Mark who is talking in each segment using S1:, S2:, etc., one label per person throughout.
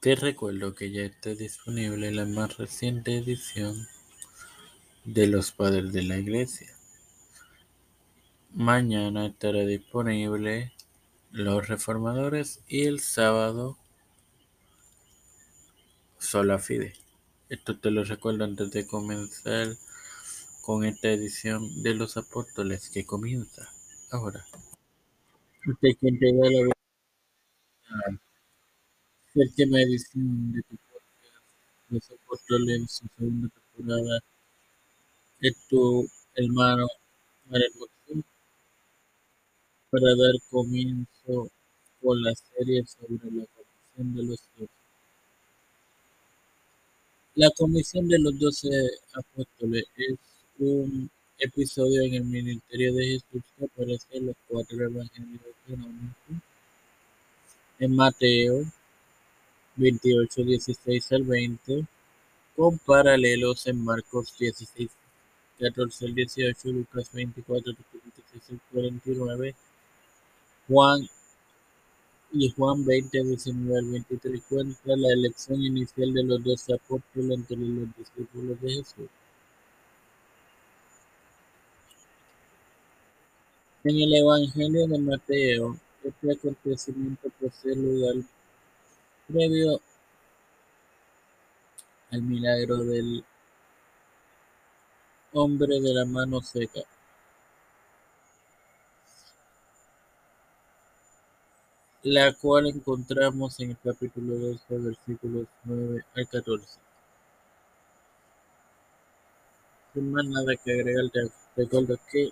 S1: Te recuerdo que ya está disponible la más reciente edición de Los Padres de la Iglesia. Mañana estará disponible Los Reformadores y el sábado Sola Fide. Esto te lo recuerdo antes de comenzar con esta edición de los apóstoles que comienza ahora. Quien te da la séptima edición de tu podcast Apóstoles en su segunda temporada. Es tu hermano Moxú para dar comienzo con la serie sobre la comisión de los doce. La comisión de los doce apóstoles es un episodio en el ministerio de Jesús que aparece en los cuatro evangelios canónicos en Mateo 28, 16 al 20, con paralelos en Marcos 16, 14 al 18, Lucas 24, 26 al 49, Juan y Juan 20, 19 al 23 cuenta la elección inicial de los doce apóstoles entre los discípulos de Jesús. En el Evangelio de Mateo, este acontecimiento posee lugar previo al milagro del hombre de la mano seca. la cual encontramos en el capítulo 12, versículos 9 al 14. Sin más nada que agregar, recuerdo que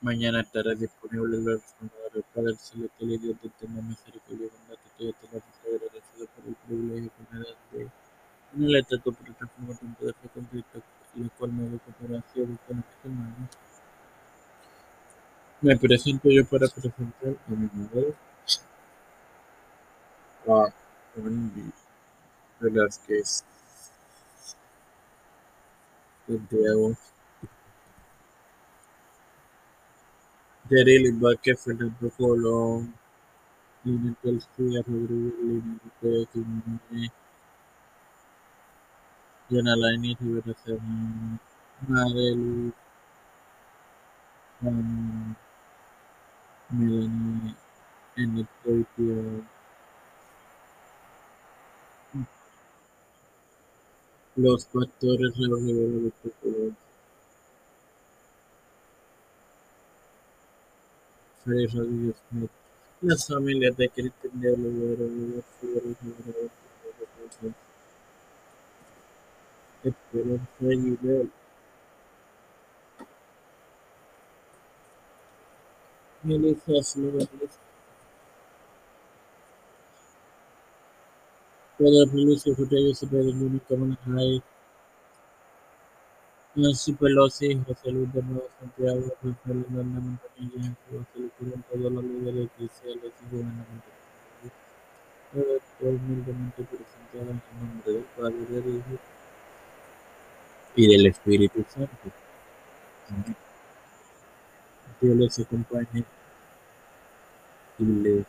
S1: mañana estará disponible el reformador del Padre Celestial y Dios de eterna misericordia y bondad. Estoy eternamente agradecido por el privilegio que me das de tener esta tu plataforma tanto de fe con Cristo, la cual me educa para así educar a mis hermanos. Me presento yo para presentar a mi madre, a Wendy Velázquez, Santiago, Yareli Vázquez, Fernando Colón, Lina García Rodríguez, Lina López, Jiménez, Diana Lainez, Serrano, Madel, um, Melanie Enitoipio, los pastores Leo Rivera Víctor Colón, Freddy various services make less familiar the character developer experience when you develop. Many first levels whether police or footage is better than common high Pelosi, José Luis de Nuevo Santiago, Rafael Hernández Montañez, José Luis Colón, todos los líderes eclesiales y humildemente en nombre del Padre, y del Espíritu Santo. Dios les y les.